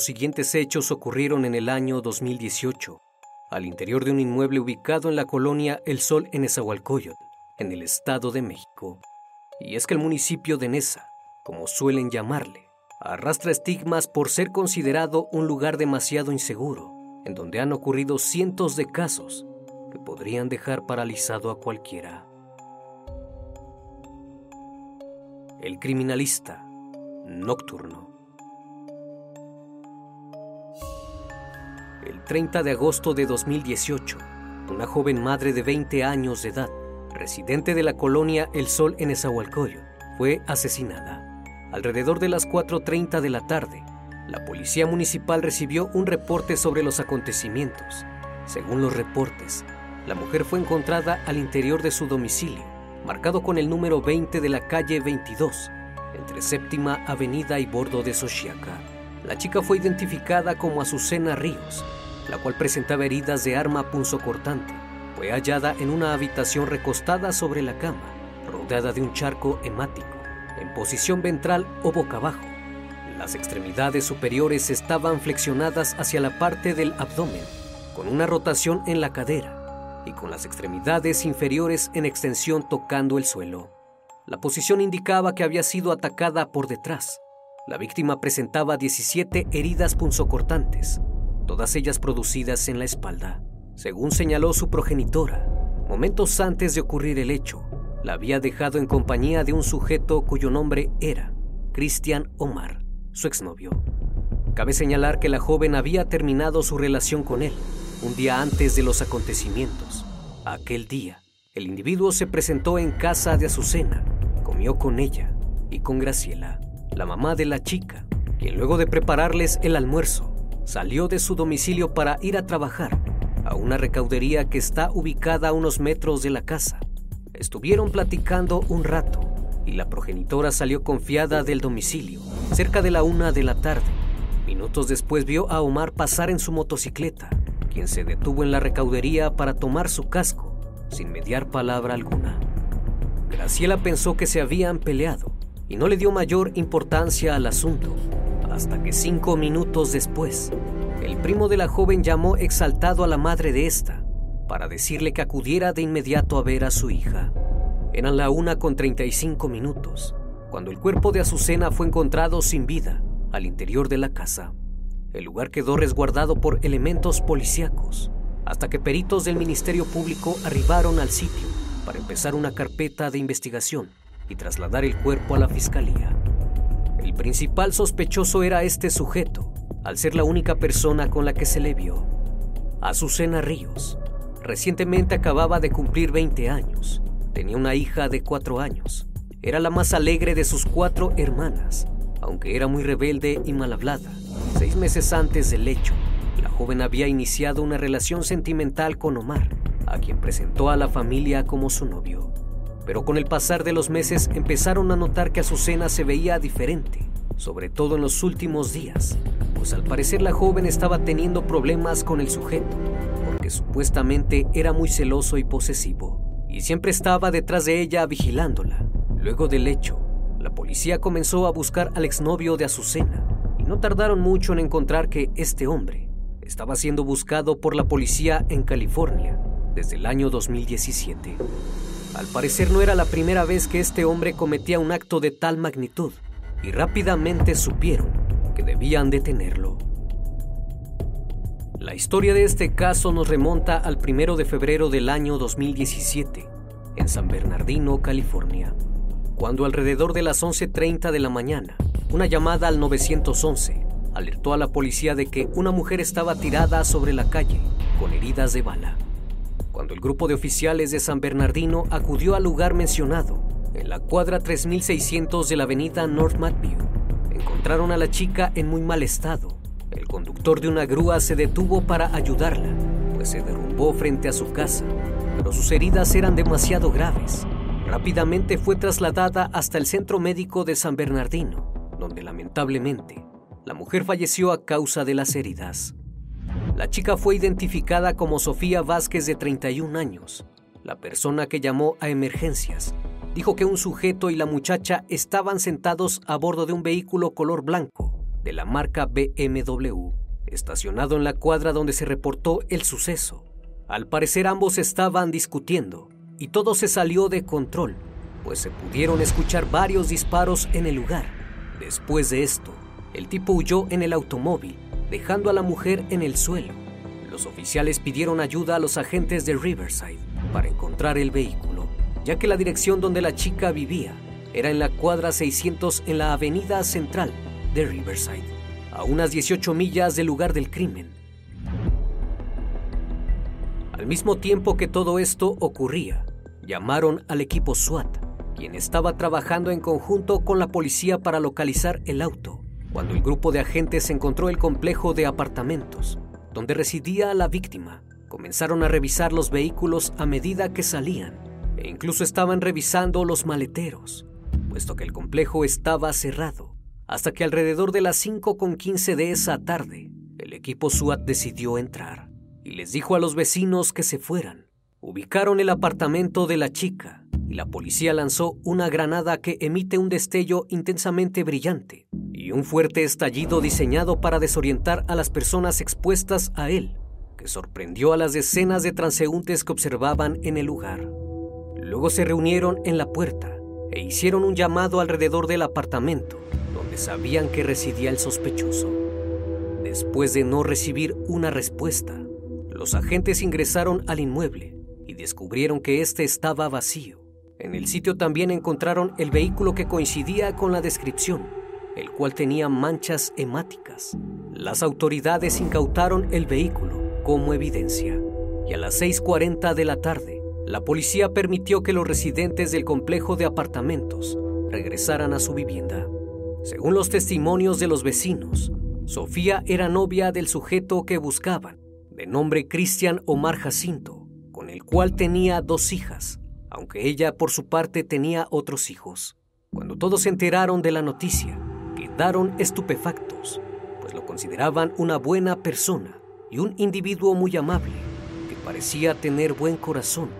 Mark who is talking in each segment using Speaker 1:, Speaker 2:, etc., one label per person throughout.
Speaker 1: Los siguientes hechos ocurrieron en el año 2018, al interior de un inmueble ubicado en la colonia El Sol en Esahualcoyot, en el Estado de México. Y es que el municipio de Nesa, como suelen llamarle, arrastra estigmas por ser considerado un lugar demasiado inseguro, en donde han ocurrido cientos de casos que podrían dejar paralizado a cualquiera. El criminalista nocturno. El 30 de agosto de 2018, una joven madre de 20 años de edad, residente de la colonia El Sol en Esahualcoyo, fue asesinada. Alrededor de las 4.30 de la tarde, la policía municipal recibió un reporte sobre los acontecimientos. Según los reportes, la mujer fue encontrada al interior de su domicilio, marcado con el número 20 de la calle 22, entre Séptima Avenida y Bordo de Xochiaca. La chica fue identificada como Azucena Ríos, la cual presentaba heridas de arma punzocortante. Fue hallada en una habitación recostada sobre la cama, rodeada de un charco hemático, en posición ventral o boca abajo. Las extremidades superiores estaban flexionadas hacia la parte del abdomen, con una rotación en la cadera y con las extremidades inferiores en extensión tocando el suelo. La posición indicaba que había sido atacada por detrás. La víctima presentaba 17 heridas punzocortantes, todas ellas producidas en la espalda. Según señaló su progenitora, momentos antes de ocurrir el hecho, la había dejado en compañía de un sujeto cuyo nombre era Cristian Omar, su exnovio. Cabe señalar que la joven había terminado su relación con él un día antes de los acontecimientos. Aquel día, el individuo se presentó en casa de Azucena, comió con ella y con Graciela la mamá de la chica, quien luego de prepararles el almuerzo, salió de su domicilio para ir a trabajar a una recaudería que está ubicada a unos metros de la casa. Estuvieron platicando un rato y la progenitora salió confiada del domicilio, cerca de la una de la tarde. Minutos después vio a Omar pasar en su motocicleta, quien se detuvo en la recaudería para tomar su casco, sin mediar palabra alguna. Graciela pensó que se habían peleado y no le dio mayor importancia al asunto, hasta que cinco minutos después el primo de la joven llamó exaltado a la madre de esta para decirle que acudiera de inmediato a ver a su hija. Eran la una con 35 minutos cuando el cuerpo de Azucena fue encontrado sin vida al interior de la casa. El lugar quedó resguardado por elementos policíacos hasta que peritos del Ministerio Público arribaron al sitio para empezar una carpeta de investigación y trasladar el cuerpo a la fiscalía. El principal sospechoso era este sujeto, al ser la única persona con la que se le vio. Azucena Ríos. Recientemente acababa de cumplir 20 años. Tenía una hija de 4 años. Era la más alegre de sus cuatro hermanas, aunque era muy rebelde y mal hablada. Seis meses antes del hecho, la joven había iniciado una relación sentimental con Omar, a quien presentó a la familia como su novio. Pero con el pasar de los meses empezaron a notar que Azucena se veía diferente, sobre todo en los últimos días, pues al parecer la joven estaba teniendo problemas con el sujeto, porque supuestamente era muy celoso y posesivo, y siempre estaba detrás de ella vigilándola. Luego del hecho, la policía comenzó a buscar al exnovio de Azucena, y no tardaron mucho en encontrar que este hombre estaba siendo buscado por la policía en California desde el año 2017. Al parecer no era la primera vez que este hombre cometía un acto de tal magnitud y rápidamente supieron que debían detenerlo. La historia de este caso nos remonta al primero de febrero del año 2017, en San Bernardino, California, cuando alrededor de las 11.30 de la mañana, una llamada al 911 alertó a la policía de que una mujer estaba tirada sobre la calle con heridas de bala. Cuando el grupo de oficiales de San Bernardino acudió al lugar mencionado, en la cuadra 3600 de la avenida North Mattview, encontraron a la chica en muy mal estado. El conductor de una grúa se detuvo para ayudarla, pues se derrumbó frente a su casa, pero sus heridas eran demasiado graves. Rápidamente fue trasladada hasta el centro médico de San Bernardino, donde lamentablemente la mujer falleció a causa de las heridas. La chica fue identificada como Sofía Vázquez de 31 años. La persona que llamó a emergencias dijo que un sujeto y la muchacha estaban sentados a bordo de un vehículo color blanco de la marca BMW, estacionado en la cuadra donde se reportó el suceso. Al parecer ambos estaban discutiendo y todo se salió de control, pues se pudieron escuchar varios disparos en el lugar. Después de esto, el tipo huyó en el automóvil, dejando a la mujer en el suelo. Los oficiales pidieron ayuda a los agentes de Riverside para encontrar el vehículo, ya que la dirección donde la chica vivía era en la cuadra 600 en la avenida central de Riverside, a unas 18 millas del lugar del crimen. Al mismo tiempo que todo esto ocurría, llamaron al equipo SWAT, quien estaba trabajando en conjunto con la policía para localizar el auto cuando el grupo de agentes encontró el complejo de apartamentos donde residía la víctima. Comenzaron a revisar los vehículos a medida que salían e incluso estaban revisando los maleteros, puesto que el complejo estaba cerrado. Hasta que alrededor de las 5.15 de esa tarde, el equipo SWAT decidió entrar y les dijo a los vecinos que se fueran. Ubicaron el apartamento de la chica y la policía lanzó una granada que emite un destello intensamente brillante y un fuerte estallido diseñado para desorientar a las personas expuestas a él, que sorprendió a las decenas de transeúntes que observaban en el lugar. Luego se reunieron en la puerta e hicieron un llamado alrededor del apartamento, donde sabían que residía el sospechoso. Después de no recibir una respuesta, los agentes ingresaron al inmueble y descubrieron que éste estaba vacío. En el sitio también encontraron el vehículo que coincidía con la descripción, el cual tenía manchas hemáticas. Las autoridades incautaron el vehículo como evidencia y a las 6.40 de la tarde, la policía permitió que los residentes del complejo de apartamentos regresaran a su vivienda. Según los testimonios de los vecinos, Sofía era novia del sujeto que buscaban, de nombre Cristian Omar Jacinto, con el cual tenía dos hijas, aunque ella por su parte tenía otros hijos. Cuando todos se enteraron de la noticia, quedaron estupefactos, pues lo consideraban una buena persona y un individuo muy amable, que parecía tener buen corazón,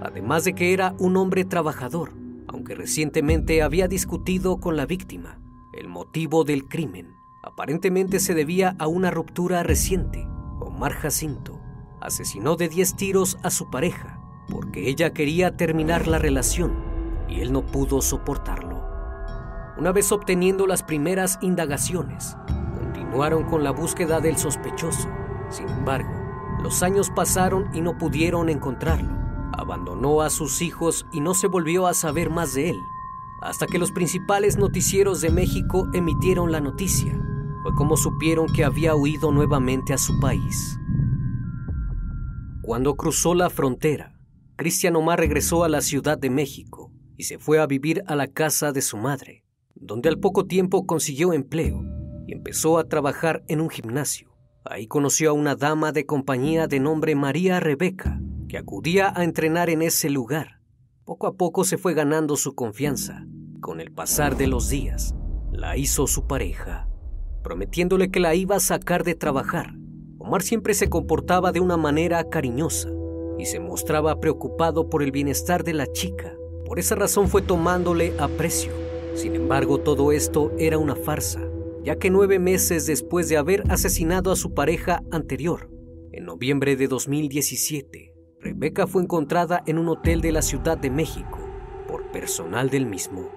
Speaker 1: además de que era un hombre trabajador, aunque recientemente había discutido con la víctima el motivo del crimen. aparentemente se debía a una ruptura reciente. Omar Jacinto asesinó de 10 tiros a su pareja porque ella quería terminar la relación y él no pudo soportarlo. Una vez obteniendo las primeras indagaciones, continuaron con la búsqueda del sospechoso. Sin embargo, los años pasaron y no pudieron encontrarlo. Abandonó a sus hijos y no se volvió a saber más de él, hasta que los principales noticieros de México emitieron la noticia. Fue como supieron que había huido nuevamente a su país. Cuando cruzó la frontera, Cristian Omar regresó a la Ciudad de México y se fue a vivir a la casa de su madre, donde al poco tiempo consiguió empleo y empezó a trabajar en un gimnasio. Ahí conoció a una dama de compañía de nombre María Rebeca, que acudía a entrenar en ese lugar. Poco a poco se fue ganando su confianza. Con el pasar de los días, la hizo su pareja, prometiéndole que la iba a sacar de trabajar. Omar siempre se comportaba de una manera cariñosa y se mostraba preocupado por el bienestar de la chica. Por esa razón fue tomándole aprecio. Sin embargo, todo esto era una farsa, ya que nueve meses después de haber asesinado a su pareja anterior, en noviembre de 2017, Rebeca fue encontrada en un hotel de la Ciudad de México por personal del mismo.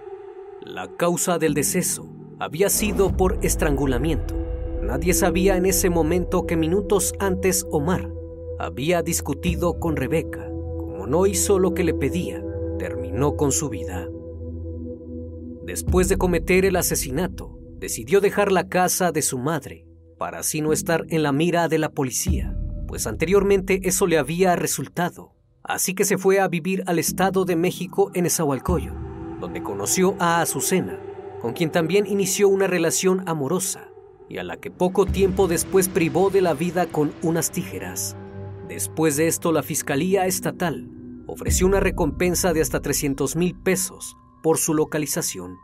Speaker 1: La causa del deceso había sido por estrangulamiento. Nadie sabía en ese momento que minutos antes Omar había discutido con Rebeca. Como no hizo lo que le pedía, terminó con su vida. Después de cometer el asesinato, decidió dejar la casa de su madre para así no estar en la mira de la policía, pues anteriormente eso le había resultado. Así que se fue a vivir al Estado de México en Esahualcoyo, donde conoció a Azucena, con quien también inició una relación amorosa y a la que poco tiempo después privó de la vida con unas tijeras. Después de esto, la Fiscalía Estatal ofreció una recompensa de hasta 300 mil pesos por su localización,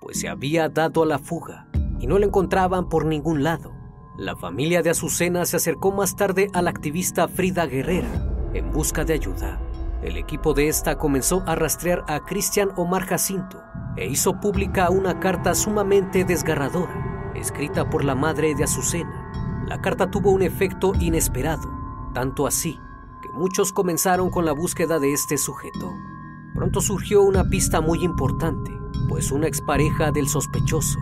Speaker 1: pues se había dado a la fuga y no la encontraban por ningún lado. La familia de Azucena se acercó más tarde a la activista Frida Guerrera en busca de ayuda. El equipo de esta comenzó a rastrear a Cristian Omar Jacinto e hizo pública una carta sumamente desgarradora, escrita por la madre de Azucena. La carta tuvo un efecto inesperado tanto así que muchos comenzaron con la búsqueda de este sujeto. Pronto surgió una pista muy importante, pues una expareja del sospechoso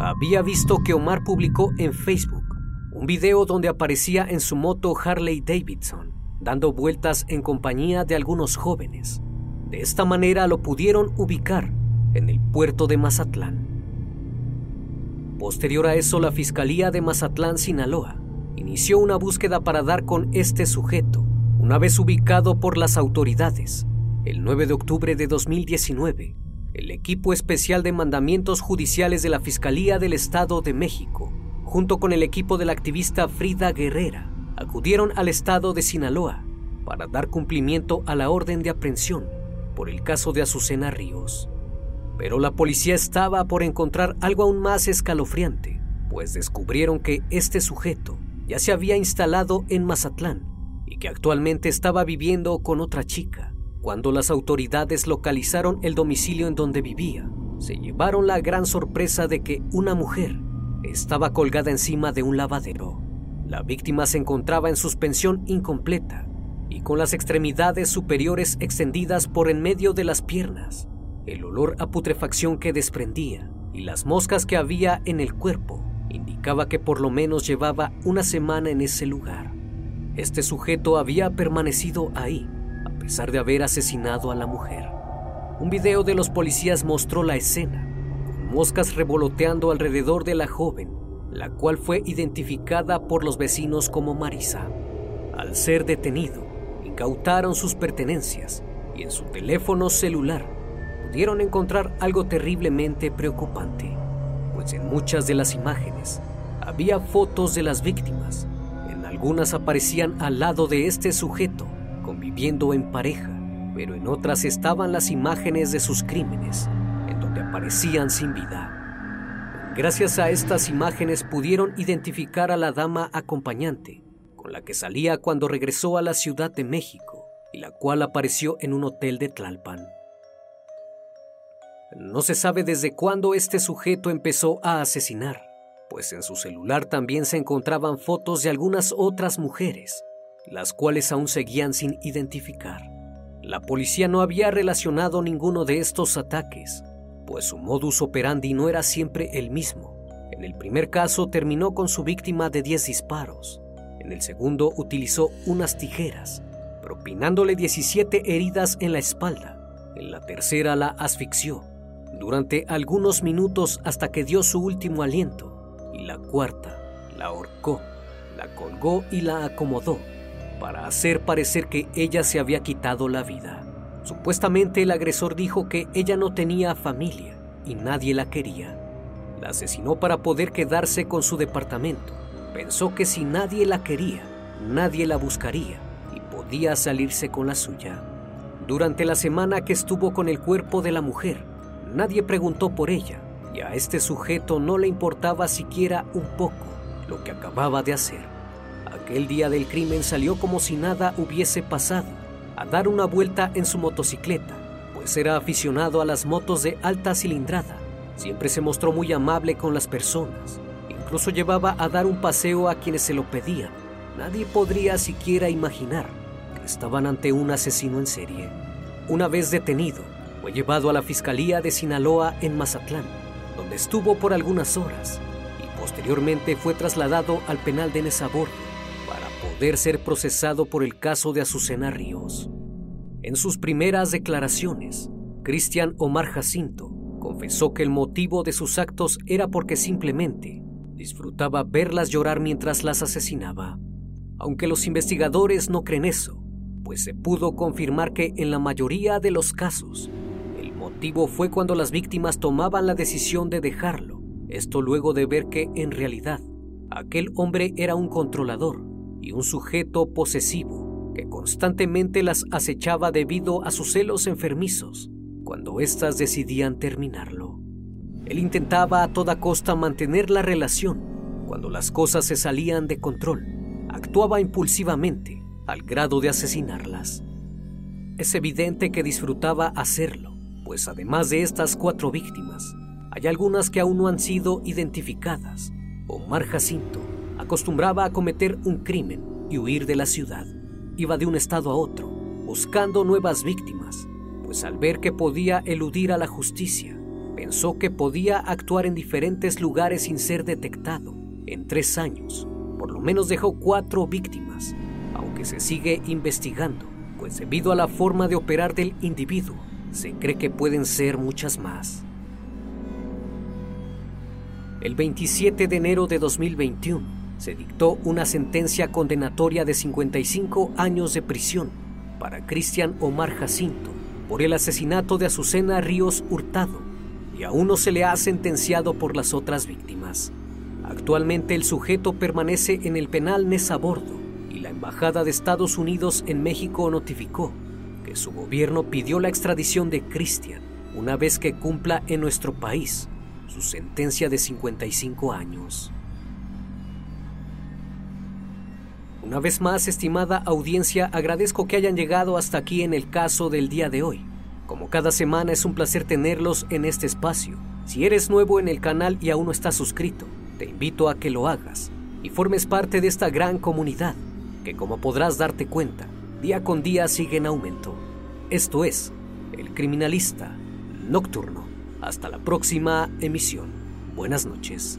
Speaker 1: había visto que Omar publicó en Facebook un video donde aparecía en su moto Harley Davidson, dando vueltas en compañía de algunos jóvenes. De esta manera lo pudieron ubicar en el puerto de Mazatlán. Posterior a eso, la Fiscalía de Mazatlán, Sinaloa, inició una búsqueda para dar con este sujeto, una vez ubicado por las autoridades. El 9 de octubre de 2019, el equipo especial de mandamientos judiciales de la Fiscalía del Estado de México, junto con el equipo de la activista Frida Guerrera, acudieron al estado de Sinaloa para dar cumplimiento a la orden de aprehensión por el caso de Azucena Ríos. Pero la policía estaba por encontrar algo aún más escalofriante, pues descubrieron que este sujeto ya se había instalado en Mazatlán y que actualmente estaba viviendo con otra chica. Cuando las autoridades localizaron el domicilio en donde vivía, se llevaron la gran sorpresa de que una mujer estaba colgada encima de un lavadero. La víctima se encontraba en suspensión incompleta y con las extremidades superiores extendidas por en medio de las piernas. El olor a putrefacción que desprendía y las moscas que había en el cuerpo indicaba que por lo menos llevaba una semana en ese lugar. Este sujeto había permanecido ahí, a pesar de haber asesinado a la mujer. Un video de los policías mostró la escena, con moscas revoloteando alrededor de la joven, la cual fue identificada por los vecinos como Marisa. Al ser detenido, incautaron sus pertenencias y en su teléfono celular pudieron encontrar algo terriblemente preocupante en muchas de las imágenes había fotos de las víctimas. En algunas aparecían al lado de este sujeto, conviviendo en pareja, pero en otras estaban las imágenes de sus crímenes, en donde aparecían sin vida. Gracias a estas imágenes pudieron identificar a la dama acompañante, con la que salía cuando regresó a la Ciudad de México y la cual apareció en un hotel de Tlalpan. No se sabe desde cuándo este sujeto empezó a asesinar, pues en su celular también se encontraban fotos de algunas otras mujeres, las cuales aún seguían sin identificar. La policía no había relacionado ninguno de estos ataques, pues su modus operandi no era siempre el mismo. En el primer caso terminó con su víctima de 10 disparos. En el segundo utilizó unas tijeras, propinándole 17 heridas en la espalda. En la tercera la asfixió durante algunos minutos hasta que dio su último aliento. Y la cuarta la ahorcó, la colgó y la acomodó para hacer parecer que ella se había quitado la vida. Supuestamente el agresor dijo que ella no tenía familia y nadie la quería. La asesinó para poder quedarse con su departamento. Pensó que si nadie la quería, nadie la buscaría y podía salirse con la suya. Durante la semana que estuvo con el cuerpo de la mujer, nadie preguntó por ella y a este sujeto no le importaba siquiera un poco lo que acababa de hacer. Aquel día del crimen salió como si nada hubiese pasado, a dar una vuelta en su motocicleta, pues era aficionado a las motos de alta cilindrada. Siempre se mostró muy amable con las personas, incluso llevaba a dar un paseo a quienes se lo pedían. Nadie podría siquiera imaginar que estaban ante un asesino en serie. Una vez detenido, fue llevado a la Fiscalía de Sinaloa en Mazatlán, donde estuvo por algunas horas y posteriormente fue trasladado al penal de Nezabordo poder ser procesado por el caso de Azucena Ríos. En sus primeras declaraciones, Cristian Omar Jacinto confesó que el motivo de sus actos era porque simplemente disfrutaba verlas llorar mientras las asesinaba. Aunque los investigadores no creen eso, pues se pudo confirmar que en la mayoría de los casos, fue cuando las víctimas tomaban la decisión de dejarlo, esto luego de ver que en realidad aquel hombre era un controlador y un sujeto posesivo que constantemente las acechaba debido a sus celos enfermizos cuando éstas decidían terminarlo. Él intentaba a toda costa mantener la relación cuando las cosas se salían de control. Actuaba impulsivamente al grado de asesinarlas. Es evidente que disfrutaba hacerlo, pues además de estas cuatro víctimas, hay algunas que aún no han sido identificadas. Omar Jacinto acostumbraba a cometer un crimen y huir de la ciudad. Iba de un estado a otro, buscando nuevas víctimas, pues al ver que podía eludir a la justicia, pensó que podía actuar en diferentes lugares sin ser detectado. En tres años, por lo menos dejó cuatro víctimas, aunque se sigue investigando, pues debido a la forma de operar del individuo, se cree que pueden ser muchas más. El 27 de enero de 2021, se dictó una sentencia condenatoria de 55 años de prisión para Cristian Omar Jacinto por el asesinato de Azucena Ríos Hurtado y aún no se le ha sentenciado por las otras víctimas. Actualmente el sujeto permanece en el penal Nezabordo y la Embajada de Estados Unidos en México notificó que su gobierno pidió la extradición de Cristian una vez que cumpla en nuestro país su sentencia de 55 años. Una vez más, estimada audiencia, agradezco que hayan llegado hasta aquí en el caso del día de hoy. Como cada semana es un placer tenerlos en este espacio. Si eres nuevo en el canal y aún no estás suscrito, te invito a que lo hagas y formes parte de esta gran comunidad que como podrás darte cuenta, día con día sigue en aumento. Esto es El Criminalista Nocturno. Hasta la próxima emisión. Buenas noches.